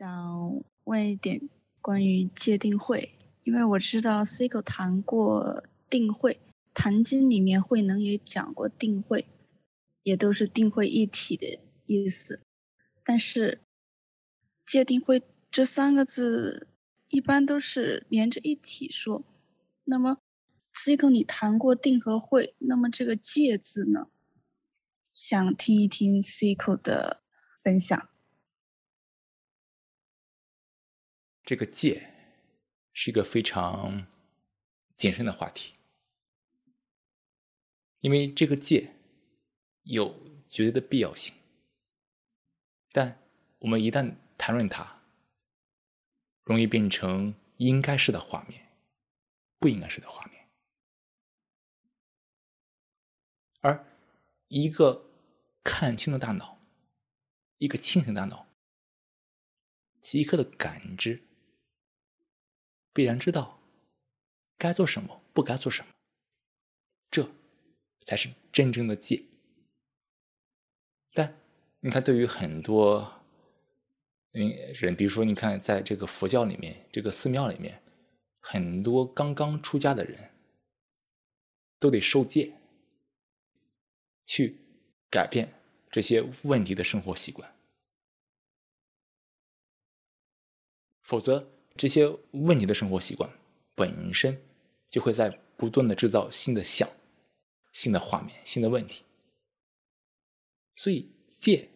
想问一点关于界定会，因为我知道 C 口谈过定会，《坛经》里面慧能也讲过定会，也都是定会一体的意思。但是界定会这三个字一般都是连着一体说。那么 C 口你谈过定和会，那么这个界字呢？想听一听 C 口的分享。这个戒是一个非常谨慎的话题，因为这个戒有绝对的必要性，但我们一旦谈论它，容易变成应该是的画面，不应该是的画面，而一个看清的大脑，一个清醒大脑，即刻的感知。必然知道该做什么，不该做什么，这才是真正的戒。但你看，对于很多人，比如说，你看，在这个佛教里面，这个寺庙里面，很多刚刚出家的人，都得受戒，去改变这些问题的生活习惯，否则。这些问题的生活习惯本身就会在不断的制造新的像、新的画面、新的问题，所以戒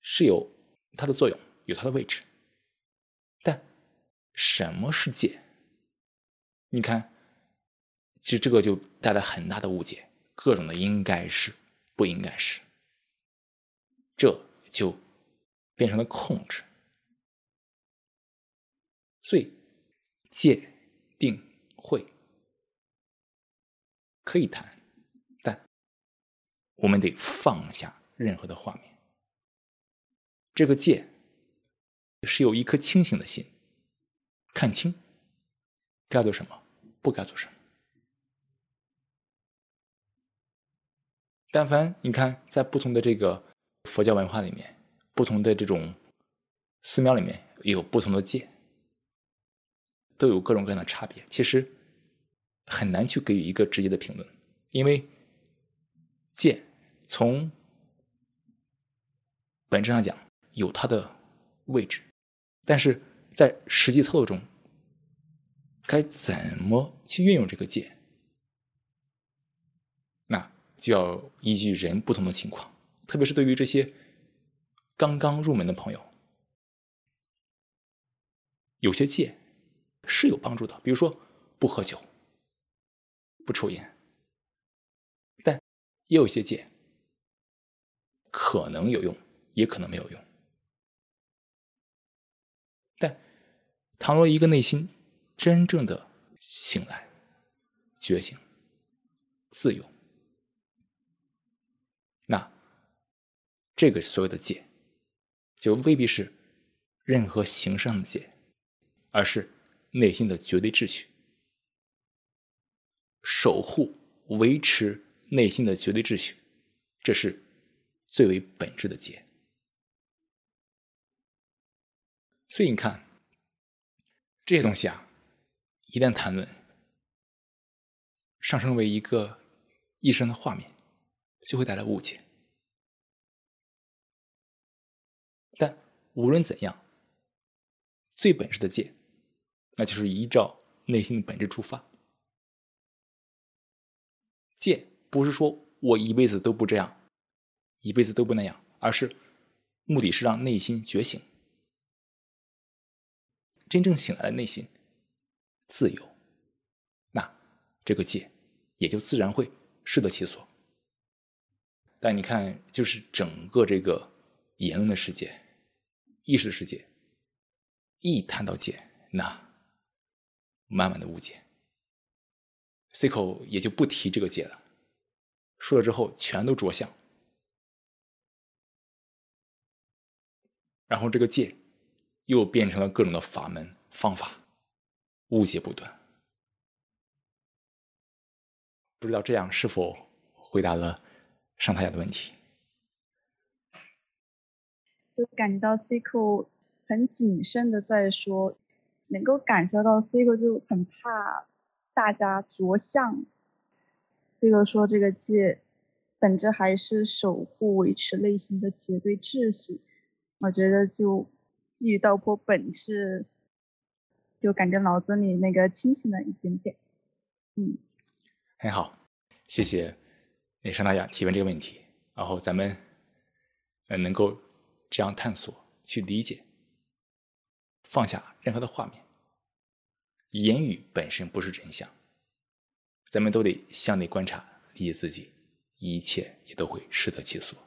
是有它的作用，有它的位置。但什么是戒？你看，其实这个就带来很大的误解，各种的应该是、不应该是，这就变成了控制。罪，戒、定、慧可以谈，但我们得放下任何的画面。这个戒是有一颗清醒的心，看清该做什么，不该做什么。但凡你看，在不同的这个佛教文化里面，不同的这种寺庙里面，有不同的戒。都有各种各样的差别，其实很难去给予一个直接的评论，因为剑从本质上讲有它的位置，但是在实际操作中，该怎么去运用这个戒，那就要依据人不同的情况，特别是对于这些刚刚入门的朋友，有些戒。是有帮助的，比如说不喝酒、不抽烟，但也有些戒可能有用，也可能没有用。但倘若一个内心真正的醒来、觉醒、自由，那这个所有的戒就未必是任何形式上的戒，而是。内心的绝对秩序，守护、维持内心的绝对秩序，这是最为本质的戒。所以你看，这些东西啊，一旦谈论，上升为一个一生的画面，就会带来误解。但无论怎样，最本质的戒。那就是依照内心的本质出发，戒不是说我一辈子都不这样，一辈子都不那样，而是目的是让内心觉醒，真正醒来的内心自由，那这个戒也就自然会适得其所。但你看，就是整个这个言论的世界、意识的世界，一谈到戒，那。满满的误解，C 口也就不提这个戒了。说了之后，全都着相，然后这个戒又变成了各种的法门方法，误解不断。不知道这样是否回答了上太下的问题？就感觉到 C 口很谨慎的在说，能够感受到 C 哥就很怕大家着相。C 哥说这个戒本质还是守护、维持内心的绝对秩序。我觉得就基于道破本质，就感觉脑子里那个清醒了一点点。嗯，很好，谢谢那尚大雅提问这个问题，然后咱们呃能够这样探索去理解。放下任何的画面，言语本身不是真相，咱们都得向内观察，理解自己，一切也都会适得其所。